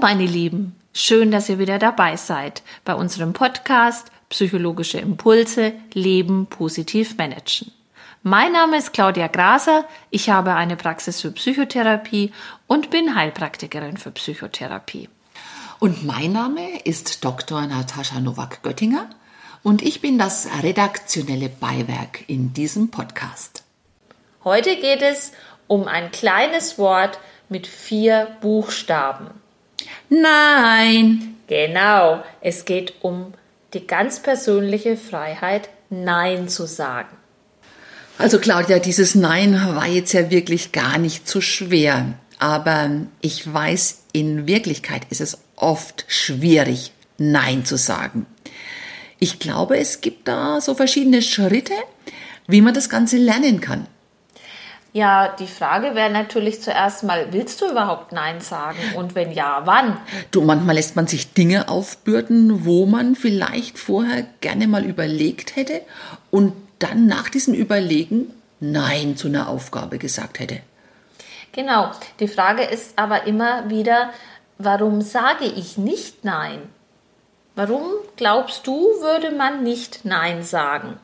meine Lieben, schön, dass ihr wieder dabei seid bei unserem Podcast Psychologische Impulse Leben positiv managen. Mein Name ist Claudia Graser, ich habe eine Praxis für Psychotherapie und bin Heilpraktikerin für Psychotherapie. Und mein Name ist Dr. Natascha Nowak-Göttinger und ich bin das redaktionelle Beiwerk in diesem Podcast. Heute geht es um ein kleines Wort mit vier Buchstaben. Nein! Genau, es geht um die ganz persönliche Freiheit, Nein zu sagen. Also Claudia, dieses Nein war jetzt ja wirklich gar nicht so schwer. Aber ich weiß, in Wirklichkeit ist es oft schwierig, Nein zu sagen. Ich glaube, es gibt da so verschiedene Schritte, wie man das Ganze lernen kann. Ja, die Frage wäre natürlich zuerst mal, willst du überhaupt Nein sagen? Und wenn ja, wann? Du, manchmal lässt man sich Dinge aufbürden, wo man vielleicht vorher gerne mal überlegt hätte und dann nach diesem Überlegen Nein zu einer Aufgabe gesagt hätte. Genau. Die Frage ist aber immer wieder, warum sage ich nicht Nein? Warum glaubst du, würde man nicht Nein sagen?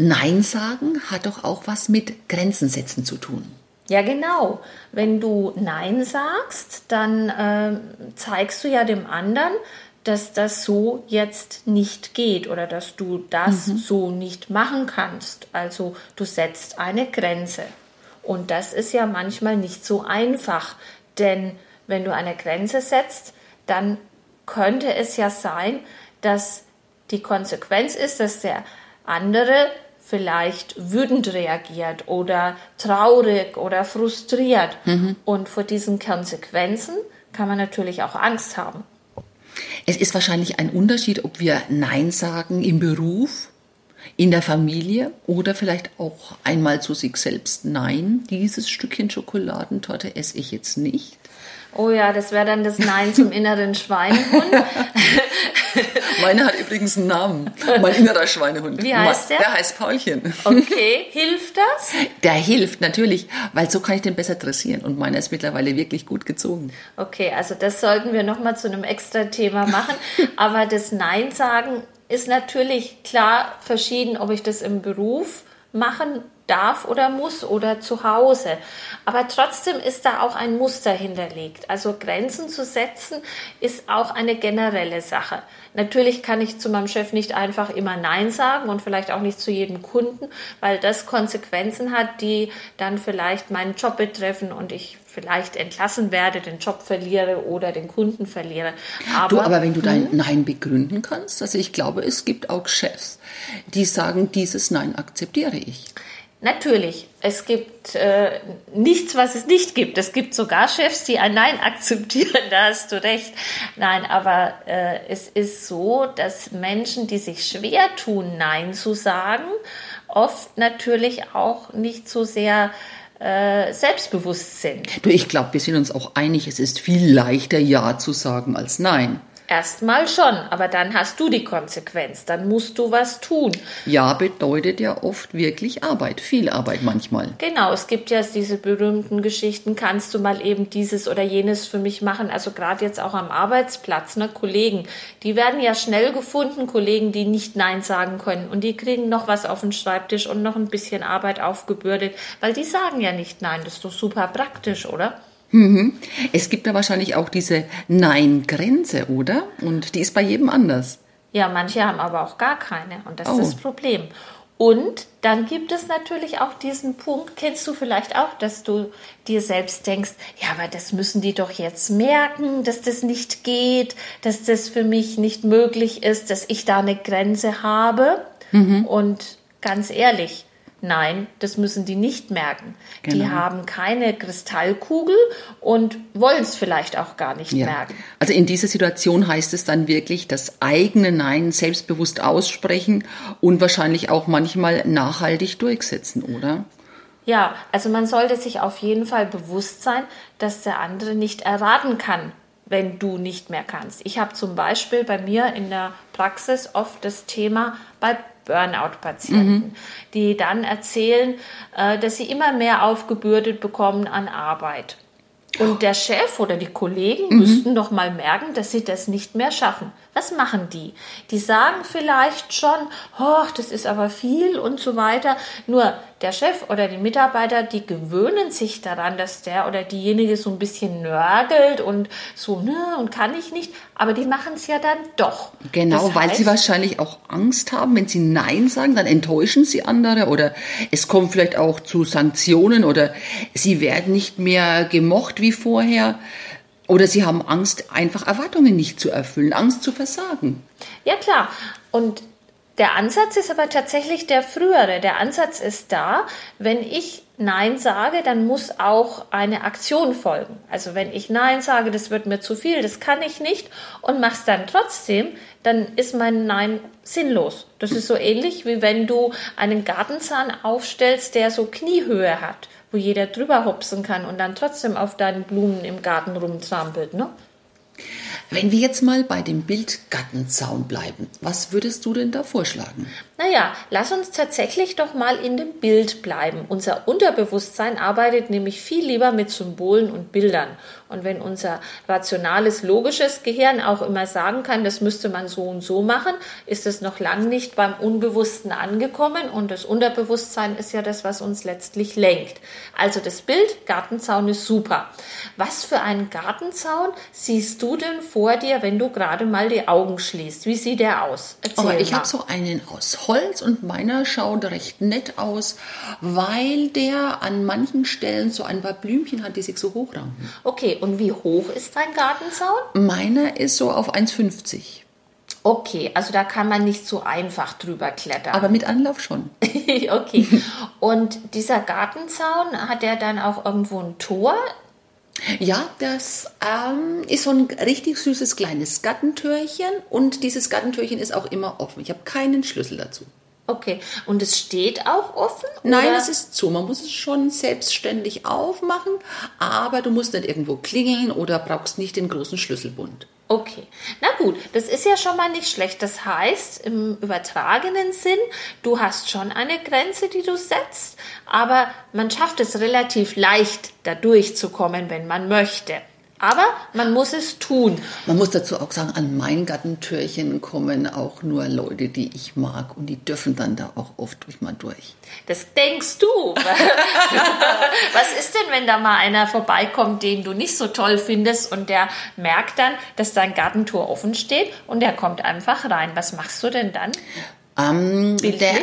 Nein sagen hat doch auch was mit Grenzen setzen zu tun. Ja, genau. Wenn du Nein sagst, dann äh, zeigst du ja dem anderen, dass das so jetzt nicht geht oder dass du das mhm. so nicht machen kannst. Also du setzt eine Grenze. Und das ist ja manchmal nicht so einfach, denn wenn du eine Grenze setzt, dann könnte es ja sein, dass die Konsequenz ist, dass der andere vielleicht wütend reagiert oder traurig oder frustriert. Mhm. Und vor diesen Konsequenzen kann man natürlich auch Angst haben. Es ist wahrscheinlich ein Unterschied, ob wir Nein sagen im Beruf, in der Familie oder vielleicht auch einmal zu sich selbst. Nein, dieses Stückchen Schokoladentorte esse ich jetzt nicht. Oh ja, das wäre dann das Nein zum inneren Schweinehund. Meine hat übrigens einen Namen. Mein innerer Schweinehund. Wie heißt der? Der heißt Paulchen. Okay, hilft das? Der hilft natürlich, weil so kann ich den besser dressieren. Und meiner ist mittlerweile wirklich gut gezogen. Okay, also das sollten wir nochmal zu einem extra Thema machen. Aber das Nein sagen ist natürlich klar verschieden, ob ich das im Beruf machen darf oder muss oder zu Hause. Aber trotzdem ist da auch ein Muster hinterlegt. Also Grenzen zu setzen ist auch eine generelle Sache. Natürlich kann ich zu meinem Chef nicht einfach immer Nein sagen und vielleicht auch nicht zu jedem Kunden, weil das Konsequenzen hat, die dann vielleicht meinen Job betreffen und ich vielleicht entlassen werde, den Job verliere oder den Kunden verliere. Aber, du, aber wenn du dein hm? Nein begründen kannst, also ich glaube, es gibt auch Chefs, die sagen, dieses Nein akzeptiere ich. Natürlich, es gibt äh, nichts, was es nicht gibt. Es gibt sogar Chefs, die ein Nein akzeptieren, da hast du recht. Nein, aber äh, es ist so, dass Menschen, die sich schwer tun, Nein zu sagen, oft natürlich auch nicht so sehr äh, selbstbewusst sind. Du, ich glaube, wir sind uns auch einig, es ist viel leichter, Ja zu sagen als Nein. Erstmal schon, aber dann hast du die Konsequenz, dann musst du was tun. Ja bedeutet ja oft wirklich Arbeit, viel Arbeit manchmal. Genau, es gibt ja diese berühmten Geschichten, kannst du mal eben dieses oder jenes für mich machen, also gerade jetzt auch am Arbeitsplatz, ne, Kollegen, die werden ja schnell gefunden, Kollegen, die nicht Nein sagen können und die kriegen noch was auf den Schreibtisch und noch ein bisschen Arbeit aufgebürdet, weil die sagen ja nicht Nein, das ist doch super praktisch, oder? Mhm. Es gibt ja wahrscheinlich auch diese Nein-Grenze, oder? Und die ist bei jedem anders. Ja, manche haben aber auch gar keine und das oh. ist das Problem. Und dann gibt es natürlich auch diesen Punkt, kennst du vielleicht auch, dass du dir selbst denkst, ja, aber das müssen die doch jetzt merken, dass das nicht geht, dass das für mich nicht möglich ist, dass ich da eine Grenze habe. Mhm. Und ganz ehrlich, Nein, das müssen die nicht merken. Genau. Die haben keine Kristallkugel und wollen es vielleicht auch gar nicht ja. merken. Also in dieser Situation heißt es dann wirklich, das eigene Nein selbstbewusst aussprechen und wahrscheinlich auch manchmal nachhaltig durchsetzen, oder? Ja, also man sollte sich auf jeden Fall bewusst sein, dass der andere nicht erraten kann, wenn du nicht mehr kannst. Ich habe zum Beispiel bei mir in der Praxis oft das Thema bei Burnout-Patienten, mhm. die dann erzählen, äh, dass sie immer mehr aufgebürdet bekommen an Arbeit. Und der Chef oder die Kollegen müssten doch mal merken, dass sie das nicht mehr schaffen. Was machen die? Die sagen vielleicht schon, oh, das ist aber viel und so weiter. Nur der Chef oder die Mitarbeiter, die gewöhnen sich daran, dass der oder diejenige so ein bisschen nörgelt und so, ne, und kann ich nicht. Aber die machen es ja dann doch. Genau, Das weil heißt- sie wahrscheinlich auch Angst haben, wenn sie Nein sagen, dann enttäuschen sie andere oder es kommt vielleicht auch zu Sanktionen oder sie werden nicht mehr gemocht wie vorher oder sie haben Angst, einfach Erwartungen nicht zu erfüllen, Angst zu versagen. Ja, klar. Und der Ansatz ist aber tatsächlich der frühere. Der Ansatz ist da, wenn ich Nein sage, dann muss auch eine Aktion folgen. Also wenn ich Nein sage, das wird mir zu viel, das kann ich nicht und mach's dann trotzdem, dann ist mein Nein sinnlos. Das ist so ähnlich wie wenn du einen Gartenzahn aufstellst, der so Kniehöhe hat, wo jeder drüber hopsen kann und dann trotzdem auf deinen Blumen im Garten rumtrampelt, ne? Wenn wir jetzt mal bei dem Bild Gartenzaun bleiben, was würdest du denn da vorschlagen? Naja, lass uns tatsächlich doch mal in dem Bild bleiben. Unser Unterbewusstsein arbeitet nämlich viel lieber mit Symbolen und Bildern. Und wenn unser rationales, logisches Gehirn auch immer sagen kann, das müsste man so und so machen, ist es noch lang nicht beim Unbewussten angekommen. Und das Unterbewusstsein ist ja das, was uns letztlich lenkt. Also das Bild, Gartenzaun ist super. Was für einen Gartenzaun siehst du denn vor dir, wenn du gerade mal die Augen schließt? Wie sieht der aus? Erzähl Aber ich habe so einen aus Holz und meiner schaut recht nett aus, weil der an manchen Stellen so ein paar Blümchen hat, die sich so hochranken. Okay, und wie hoch ist dein Gartenzaun? Meiner ist so auf 1,50. Okay, also da kann man nicht so einfach drüber klettern. Aber mit Anlauf schon. okay. Und dieser Gartenzaun, hat der dann auch irgendwo ein Tor? Ja, das ähm, ist so ein richtig süßes kleines Gattentürchen und dieses Gattentürchen ist auch immer offen. Ich habe keinen Schlüssel dazu. Okay, und es steht auch offen? Nein, oder? es ist zu. Man muss es schon selbstständig aufmachen, aber du musst nicht irgendwo klingeln oder brauchst nicht den großen Schlüsselbund. Okay, na gut, das ist ja schon mal nicht schlecht. Das heißt, im übertragenen Sinn, du hast schon eine Grenze, die du setzt, aber man schafft es relativ leicht, da durchzukommen, wenn man möchte. Aber man muss es tun. Man muss dazu auch sagen, an mein Gattentürchen kommen auch nur Leute, die ich mag und die dürfen dann da auch oft durch mal durch. Das denkst du. Was ist denn, wenn da mal einer vorbeikommt, den du nicht so toll findest und der merkt dann, dass dein Gartentor offen steht und der kommt einfach rein? Was machst du denn dann? Ähm, der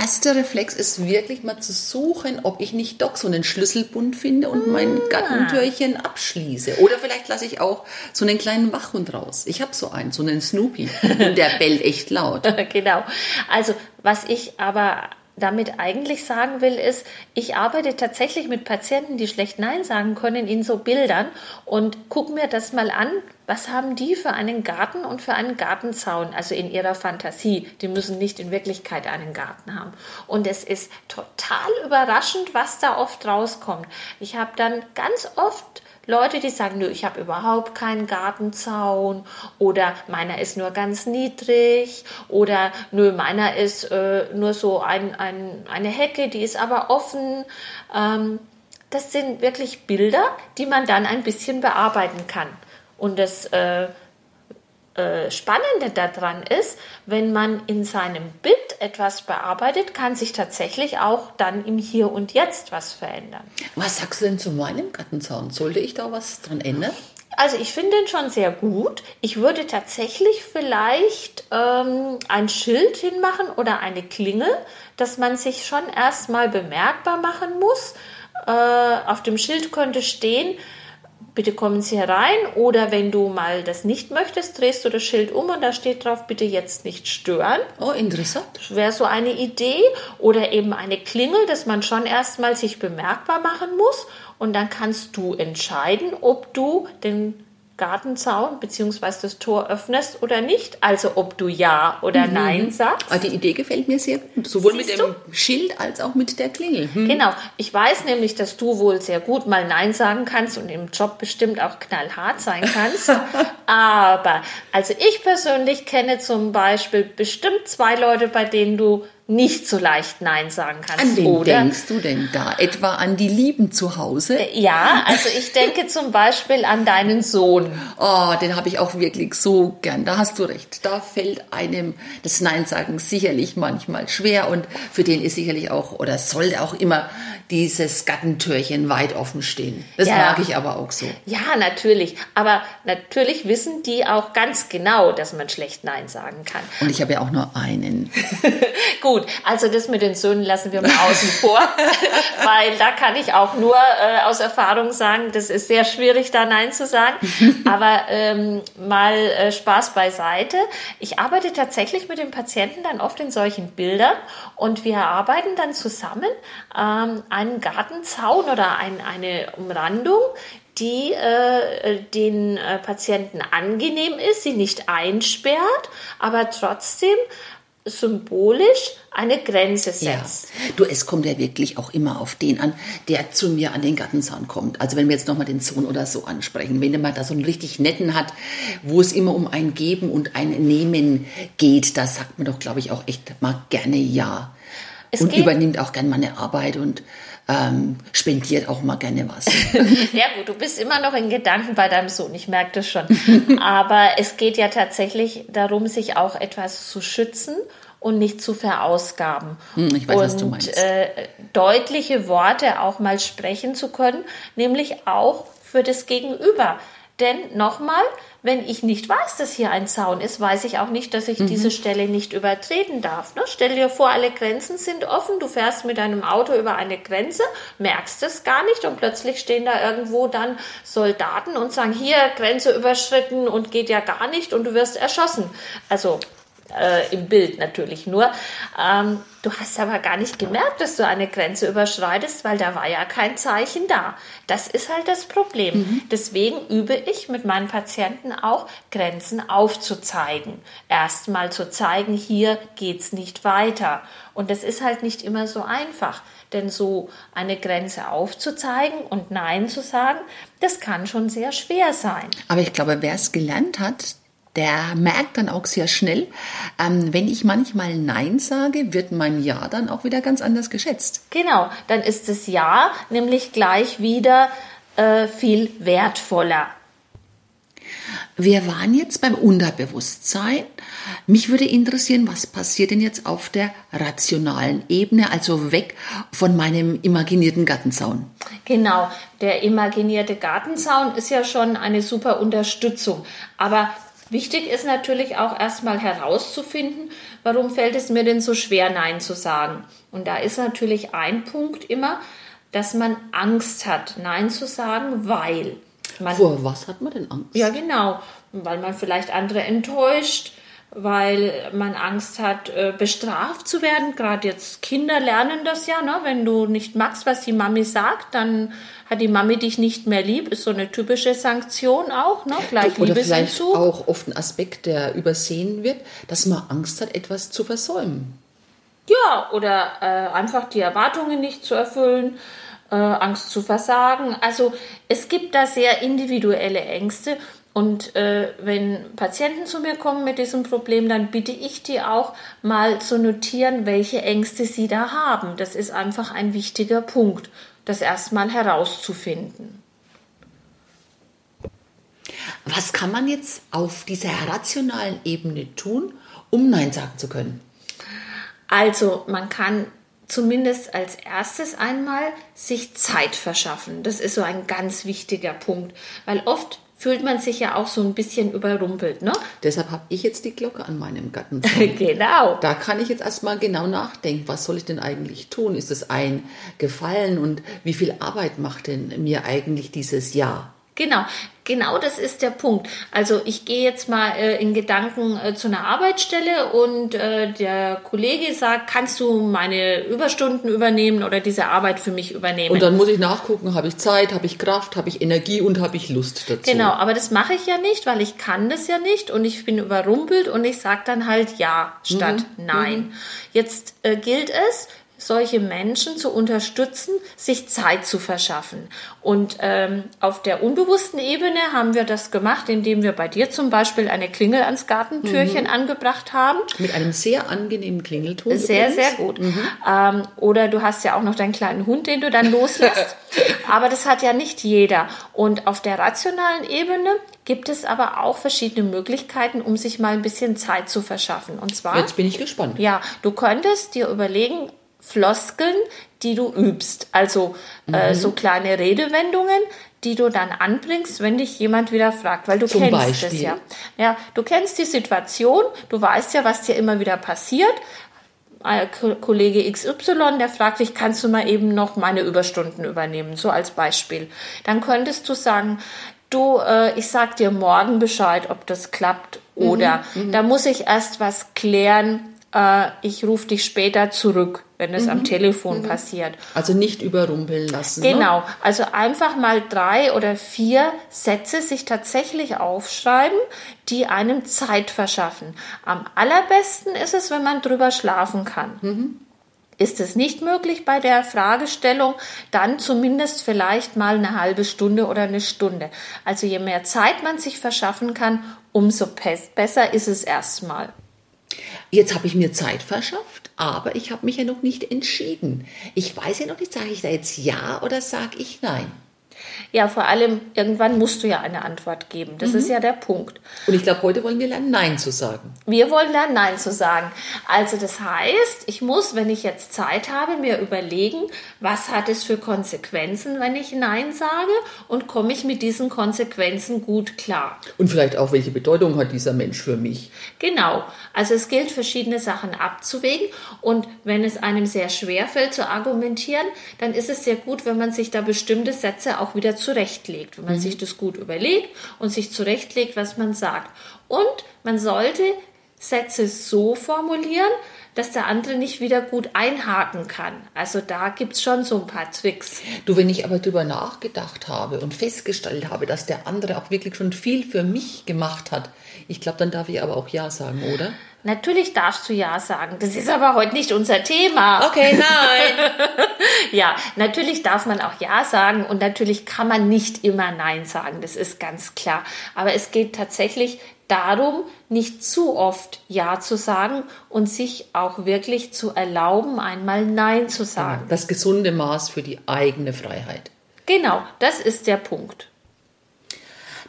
erste Reflex ist wirklich mal zu suchen, ob ich nicht doch so einen Schlüsselbund finde und mein Ah. Gattentürchen abschließe. Oder vielleicht lasse ich auch so einen kleinen Wachhund raus. Ich habe so einen, so einen Snoopy. Und der bellt echt laut. genau. Also, was ich aber damit eigentlich sagen will, ist, ich arbeite tatsächlich mit Patienten, die schlecht Nein sagen können, in so Bildern und gucke mir das mal an. Was haben die für einen Garten und für einen Gartenzaun, also in ihrer Fantasie? Die müssen nicht in Wirklichkeit einen Garten haben. Und es ist total überraschend, was da oft rauskommt. Ich habe dann ganz oft Leute, die sagen, nö, ich habe überhaupt keinen Gartenzaun oder meiner ist nur ganz niedrig oder nö, meiner ist äh, nur so ein, ein, eine Hecke, die ist aber offen. Ähm, das sind wirklich Bilder, die man dann ein bisschen bearbeiten kann. Und das äh, äh, Spannende daran ist, wenn man in seinem Bild etwas bearbeitet, kann sich tatsächlich auch dann im Hier und Jetzt was verändern. Was sagst du denn zu meinem Gattenzaun? Sollte ich da was dran ändern? Also ich finde den schon sehr gut. Ich würde tatsächlich vielleicht ähm, ein Schild hinmachen oder eine Klingel, dass man sich schon erstmal bemerkbar machen muss. Äh, auf dem Schild könnte stehen, bitte kommen Sie herein. Oder wenn du mal das nicht möchtest, drehst du das Schild um und da steht drauf, bitte jetzt nicht stören. Oh, interessant. Wäre so eine Idee. Oder eben eine Klingel, dass man schon erstmal sich bemerkbar machen muss. Und dann kannst du entscheiden, ob du den Gartenzaun bzw. das Tor öffnest oder nicht. Also ob du Ja oder Nein sagst. Aber die Idee gefällt mir sehr gut. Sowohl Siehst mit dem Schild als auch mit der Klingel. Hm. Genau. Ich weiß nämlich, dass du wohl sehr gut mal Nein sagen kannst und im Job bestimmt auch knallhart sein kannst. Aber, also ich persönlich kenne zum Beispiel bestimmt zwei Leute, bei denen du nicht so leicht Nein sagen kannst. An wen oder? denkst du denn da? Etwa an die Lieben zu Hause? Ja, also ich denke zum Beispiel an deinen Sohn. Oh, den habe ich auch wirklich so gern. Da hast du recht. Da fällt einem das Nein sagen sicherlich manchmal schwer und für den ist sicherlich auch oder sollte auch immer dieses Gattentürchen weit offen stehen. Das Ja. mag ich aber auch so. Ja, natürlich. Aber natürlich wissen die auch ganz genau, dass man schlecht Nein sagen kann. Und ich habe ja auch nur einen. Gut, also das mit den Söhnen lassen wir mal außen vor, weil da kann ich auch nur äh, aus Erfahrung sagen, das ist sehr schwierig, da Nein zu sagen. Aber ähm, mal äh, Spaß beiseite. Ich arbeite tatsächlich mit den Patienten dann oft in solchen Bildern und wir arbeiten dann zusammen ähm, einen Gartenzaun oder ein, eine Umrandung, die äh, den äh, Patienten angenehm ist, sie nicht einsperrt, aber trotzdem symbolisch eine Grenze Ja. setzt. Du, es kommt ja wirklich auch immer auf den an, der zu mir an den Gartenzaun kommt. Also wenn wir jetzt nochmal den Sohn oder so ansprechen, wenn man da so einen richtig netten hat, wo es immer um ein Geben und ein Nehmen geht, da sagt man doch, glaube ich, auch echt mal gerne Ja. Es und übernimmt auch gerne mal eine Arbeit und ähm, spendiert auch mal gerne was. Ja gut, du bist immer noch in Gedanken bei deinem Sohn, ich merke das schon. Aber es geht ja tatsächlich darum, sich auch etwas zu schützen und nicht zu verausgaben. Hm, ich weiß, und was du meinst. Äh, deutliche Worte auch mal sprechen zu können, nämlich auch für das Gegenüber. Denn nochmal, wenn ich nicht weiß, dass hier ein Zaun ist, weiß ich auch nicht, dass ich Mhm. diese Stelle nicht übertreten darf. Ne? Stell dir vor, alle Grenzen sind offen, du fährst mit deinem Auto über eine Grenze, merkst es gar nicht und plötzlich stehen da irgendwo dann Soldaten und sagen, hier, Grenze überschritten und geht ja gar nicht und du wirst erschossen. Also äh, im Bild natürlich nur. Ähm, du hast aber gar nicht gemerkt, dass du eine Grenze überschreitest, weil da war ja kein Zeichen da. Das ist halt das Problem. Deswegen übe ich mit meinen Patienten auch, Grenzen aufzuzeigen. Erstmal zu zeigen, hier geht's nicht weiter. Und das ist halt nicht immer so einfach. Denn so eine Grenze aufzuzeigen und Nein zu sagen, das kann schon sehr schwer sein. Aber ich glaube, wer es gelernt hat, der merkt dann auch sehr schnell, ähm, wenn ich manchmal Nein sage, wird mein Ja dann auch wieder ganz anders geschätzt. Genau, dann ist das Ja nämlich gleich wieder äh, viel wertvoller. Wir waren jetzt beim Unterbewusstsein. Mich würde interessieren, was passiert denn jetzt auf der rationalen Ebene, also weg von meinem imaginierten Gartenzaun. Genau, der imaginierte Gartenzaun ist ja schon eine super Unterstützung. Aber wichtig ist natürlich auch erstmal herauszufinden, warum fällt es mir denn so schwer, Nein zu sagen. Und da ist natürlich ein Punkt immer, dass man Angst hat, Nein zu sagen, weil man Vor was hat man denn Angst? Ja, genau. Weil man vielleicht andere enttäuscht, weil man Angst hat, äh, bestraft zu werden. Gerade jetzt Kinder lernen das ja, ne? Wenn du nicht magst, was die Mami sagt, dann hat die Mami dich nicht mehr lieb. Ist so eine typische Sanktion auch, ne? Gleich Oder vielleicht Liebesentzug. auch oft ein Aspekt, der übersehen wird, dass man Angst hat, etwas zu versäumen. Ja, oder äh, einfach die Erwartungen nicht zu erfüllen, äh, Angst zu versagen. Also es gibt da sehr individuelle Ängste. Und äh, wenn Patienten zu mir kommen mit diesem Problem, dann bitte ich die auch mal zu notieren, welche Ängste sie da haben. Das ist einfach ein wichtiger Punkt, das erstmal herauszufinden. Was kann man jetzt auf dieser rationalen Ebene tun, um Nein sagen zu können? Also man kann zumindest als erstes einmal sich Zeit verschaffen. Das ist so ein ganz wichtiger Punkt, weil oft fühlt man sich ja auch so ein bisschen überrumpelt, ne? Deshalb habe ich jetzt die Glocke an meinem Gartenzaun. genau. Da kann ich jetzt erstmal genau nachdenken, was soll ich denn eigentlich tun? Ist es ein Gefallen und wie viel Arbeit macht denn mir eigentlich dieses Jahr? Genau, genau das ist der Punkt. Also ich gehe jetzt mal äh, in Gedanken äh, zu einer Arbeitsstelle und äh, der Kollege sagt, kannst du meine Überstunden übernehmen oder diese Arbeit für mich übernehmen? Und dann muss ich nachgucken, habe ich Zeit, habe ich Kraft, habe ich Energie und habe ich Lust dazu. Genau, aber das mache ich ja nicht, weil ich kann das ja nicht und ich bin überrumpelt und ich sage dann halt ja statt Mhm. nein. Jetzt äh, gilt es, solche Menschen zu unterstützen, sich Zeit zu verschaffen. Und ähm, auf der unbewussten Ebene haben wir das gemacht, indem wir bei dir zum Beispiel eine Klingel ans Gartentürchen mhm. angebracht haben. Mit einem sehr angenehmen Klingelton. Sehr, übrigens. sehr gut. Mhm. Ähm, oder du hast ja auch noch deinen kleinen Hund, den du dann loslässt. aber das hat ja nicht jeder. Und auf der rationalen Ebene gibt es aber auch verschiedene Möglichkeiten, um sich mal ein bisschen Zeit zu verschaffen. Und zwar. Jetzt bin ich gespannt. Ja, du könntest dir überlegen, Floskeln, die du übst. Also äh, mhm. so kleine Redewendungen, die du dann anbringst, wenn dich jemand wieder fragt, weil du Zum kennst Beispiel. es ja. Ja, du kennst die Situation, du weißt ja, was dir immer wieder passiert. Äh, Kollege XY, der fragt dich, kannst du mal eben noch meine Überstunden übernehmen, so als Beispiel. Dann könntest du sagen, du, äh, ich sag dir morgen Bescheid, ob das klappt oder mhm, mhm. da muss ich erst was klären, äh, ich rufe dich später zurück, wenn es mhm. am Telefon mhm. passiert. Also nicht überrumpeln lassen. Ne? Genau, ne? also einfach mal drei oder vier Sätze sich tatsächlich aufschreiben, die einem Zeit verschaffen. Am allerbesten ist es, wenn man drüber schlafen kann. Mhm. Ist es nicht möglich bei der Fragestellung, dann zumindest vielleicht mal eine halbe Stunde oder eine Stunde. Also je mehr Zeit man sich verschaffen kann, umso besser ist es erstmal. Jetzt habe ich mir Zeit verschafft, aber ich habe mich ja noch nicht entschieden. Ich weiß ja noch nicht, sage ich da jetzt ja oder sage ich nein? Ja, vor allem, irgendwann musst du ja eine Antwort geben. Das mhm. ist ja der Punkt. Und ich glaube, heute wollen wir lernen, Nein zu sagen. Wir wollen lernen, Nein zu sagen. Also das heißt, ich muss, wenn ich jetzt Zeit habe, mir überlegen, was hat es für Konsequenzen, wenn ich Nein sage und komme ich mit diesen Konsequenzen gut klar. Und vielleicht auch, welche Bedeutung hat dieser Mensch für mich? Genau. Also es gilt, verschiedene Sachen abzuwägen. Und wenn es einem sehr schwer fällt zu argumentieren, dann ist es sehr gut, wenn man sich da bestimmte Sätze auch wieder zurechtlegt, wenn man mhm. sich das gut überlegt und sich zurechtlegt, was man sagt. Und man sollte Sätze so formulieren, dass der andere nicht wieder gut einhaken kann. Also da gibt es schon so ein paar Tricks. Du, wenn ich aber drüber nachgedacht habe und festgestellt habe, dass der andere auch wirklich schon viel für mich gemacht hat, ich glaube, dann darf ich aber auch Ja sagen, oder? Natürlich darfst du Ja sagen. Das ist aber heute nicht unser Thema. Okay, nein. ja, natürlich darf man auch Ja sagen und natürlich kann man nicht immer Nein sagen. Das ist ganz klar. Aber es geht tatsächlich darum, nicht zu oft Ja zu sagen und sich auch wirklich zu erlauben, einmal Nein zu sagen. Das gesunde Maß für die eigene Freiheit. Genau, das ist der Punkt.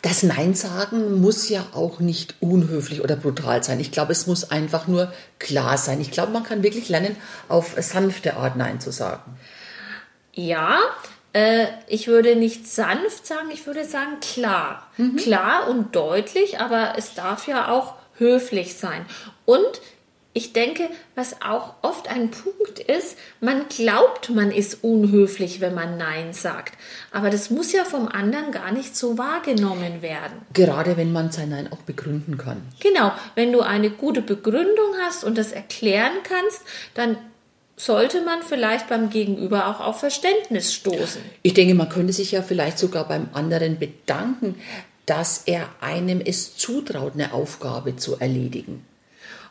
Das Nein sagen muss ja auch nicht unhöflich oder brutal sein. Ich glaube, es muss einfach nur klar sein. Ich glaube, man kann wirklich lernen, auf sanfte Art Nein zu sagen. Ja, äh, ich würde nicht sanft sagen, ich würde sagen klar. Mhm. Klar und deutlich, aber es darf ja auch höflich sein. Und ich denke, was auch oft ein Punkt ist, man glaubt, man ist unhöflich, wenn man Nein sagt. Aber das muss ja vom anderen gar nicht so wahrgenommen werden. Gerade wenn man sein Nein auch begründen kann. Genau, wenn du eine gute Begründung hast und das erklären kannst, dann sollte man vielleicht beim Gegenüber auch auf Verständnis stoßen. Ich denke, man könnte sich ja vielleicht sogar beim anderen bedanken, dass er einem es zutraut, eine Aufgabe zu erledigen.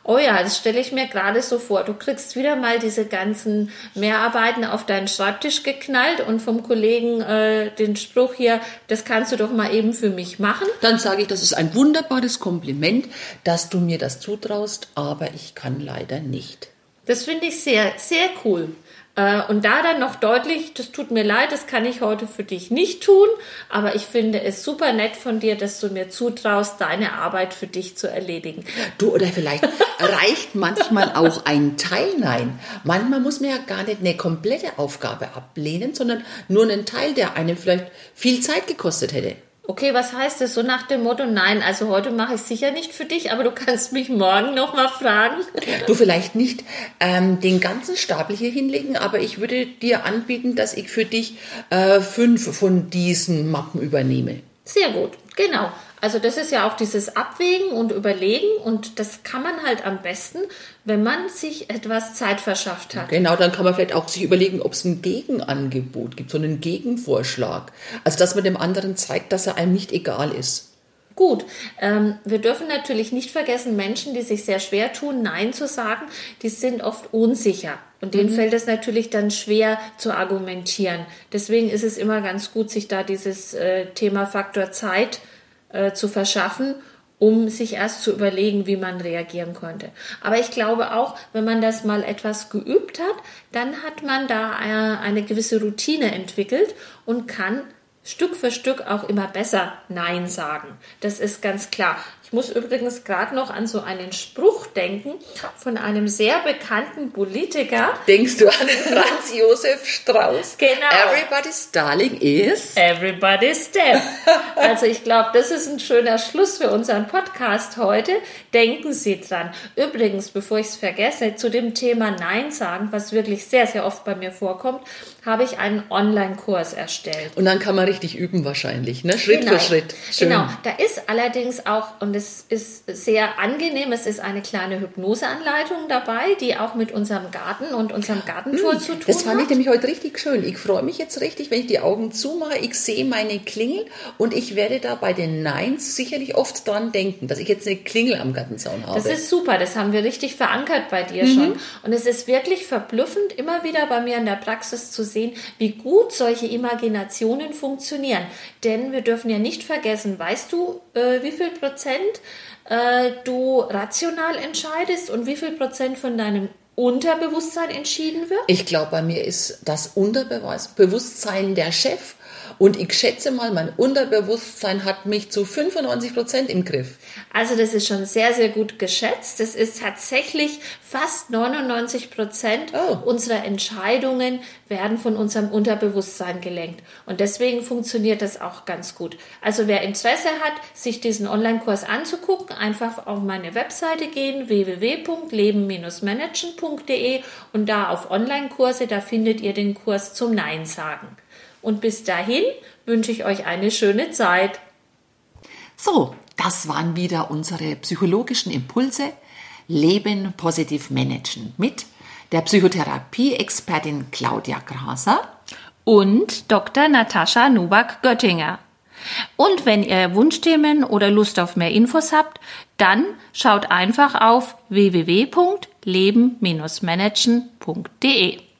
Oh ja, das stelle ich mir gerade so vor. Du kriegst wieder mal diese ganzen Mehrarbeiten auf deinen Schreibtisch geknallt und vom Kollegen äh, den Spruch hier, das kannst du doch mal eben für mich machen. Dann sage ich, das ist ein wunderbares Kompliment, dass du mir das zutraust, aber ich kann leider nicht. Das finde ich sehr, sehr cool. Äh, und da dann noch deutlich, das tut mir leid, das kann ich heute für dich nicht tun, aber ich finde es super nett von dir, dass du mir zutraust, deine Arbeit für dich zu erledigen. Du oder vielleicht reicht manchmal auch ein Teil Nein. Manchmal muss man ja gar nicht eine komplette Aufgabe ablehnen, sondern nur einen Teil, der einem vielleicht viel Zeit gekostet hätte. Okay, was heißt das? So nach dem Motto, nein, also heute mache ich sicher nicht für dich, aber du kannst mich morgen nochmal fragen. Du vielleicht nicht ähm, den ganzen Stapel hier hinlegen, aber ich würde dir anbieten, dass ich für dich äh, fünf von diesen Mappen übernehme. Sehr gut, genau. Also das ist ja auch dieses Abwägen und Überlegen und das kann man halt am besten, wenn man sich etwas Zeit verschafft hat. Genau, dann kann man vielleicht auch sich überlegen, ob es ein Gegenangebot gibt, so einen Gegenvorschlag. Also dass man dem anderen zeigt, dass er einem nicht egal ist. gut. Ähm, wir dürfen natürlich nicht vergessen, Menschen, die sich sehr schwer tun, Nein zu sagen, die sind oft unsicher. Und denen mhm. fällt es natürlich dann schwer zu argumentieren. Deswegen ist es immer ganz gut, sich da dieses äh, Thema Faktor Zeit äh, zu verschaffen um sich erst zu überlegen, wie man reagieren könnte. Aber ich glaube auch, wenn man das mal etwas geübt hat, dann hat man da eine, äh, eine gewisse Routine entwickelt und kann Stück für Stück auch immer besser Nein sagen. Das ist ganz klar. Ich muss übrigens gerade noch an so einen Spruch denken von einem sehr bekannten Politiker. Denkst du an den Franz Josef Strauß? Genau. Everybody's Darling is Everybody's Dead. Also ich glaube, das ist ein schöner Schluss für unseren Podcast heute. Denken Sie dran. Übrigens, bevor ich es vergesse, zu dem Thema Nein sagen, was wirklich sehr, sehr oft bei mir vorkommt, habe ich einen Online-Kurs erstellt. Und dann kann man richtig üben wahrscheinlich, ne? Schritt genau. für Schritt. Schön. Genau. Da ist allerdings auch, und es ist sehr angenehm. Es ist eine kleine Hypnoseanleitung dabei, die auch mit unserem Garten und unserem Gartentor hm, zu tun hat. Das fand ich nämlich heute richtig schön. Ich freue mich jetzt richtig, wenn ich die Augen zumache. Ich sehe meine Klingel und ich werde da bei den Neins sicherlich oft dran denken, dass ich jetzt eine Klingel am Gartenzaun habe. Das ist super. Das haben wir richtig verankert bei dir mhm. schon. Und es ist wirklich verblüffend, immer wieder bei mir in der Praxis zu sehen, wie gut solche Imaginationen funktionieren. Denn wir dürfen ja nicht vergessen, weißt du, äh, wie viel Prozent äh, du rational entscheidest und wie viel Prozent von deinem Unterbewusstsein entschieden wird? Ich glaube, bei mir ist das Unterbewusstsein der Chef und ich schätze mal, mein Unterbewusstsein hat mich zu 95 Prozent im Griff. Also das ist schon sehr, sehr gut geschätzt. Das ist tatsächlich fast 99 Prozent oh. unserer Entscheidungen werden von unserem Unterbewusstsein gelenkt. Und deswegen funktioniert das auch ganz gut. Also wer Interesse hat, sich diesen Online-Kurs anzugucken, einfach auf meine Webseite gehen, www.leben-managen.de und da auf Online-Kurse, da findet ihr den Kurs zum Nein sagen. Und bis dahin wünsche ich euch eine schöne Zeit. So, das waren wieder unsere psychologischen Impulse. Leben positiv managen mit der Psychotherapie-Expertin Claudia Graser und Dr. Natascha Nubak-Göttinger. Und wenn ihr Wunschthemen oder Lust auf mehr Infos habt, dann schaut einfach auf www.leben-managen.de.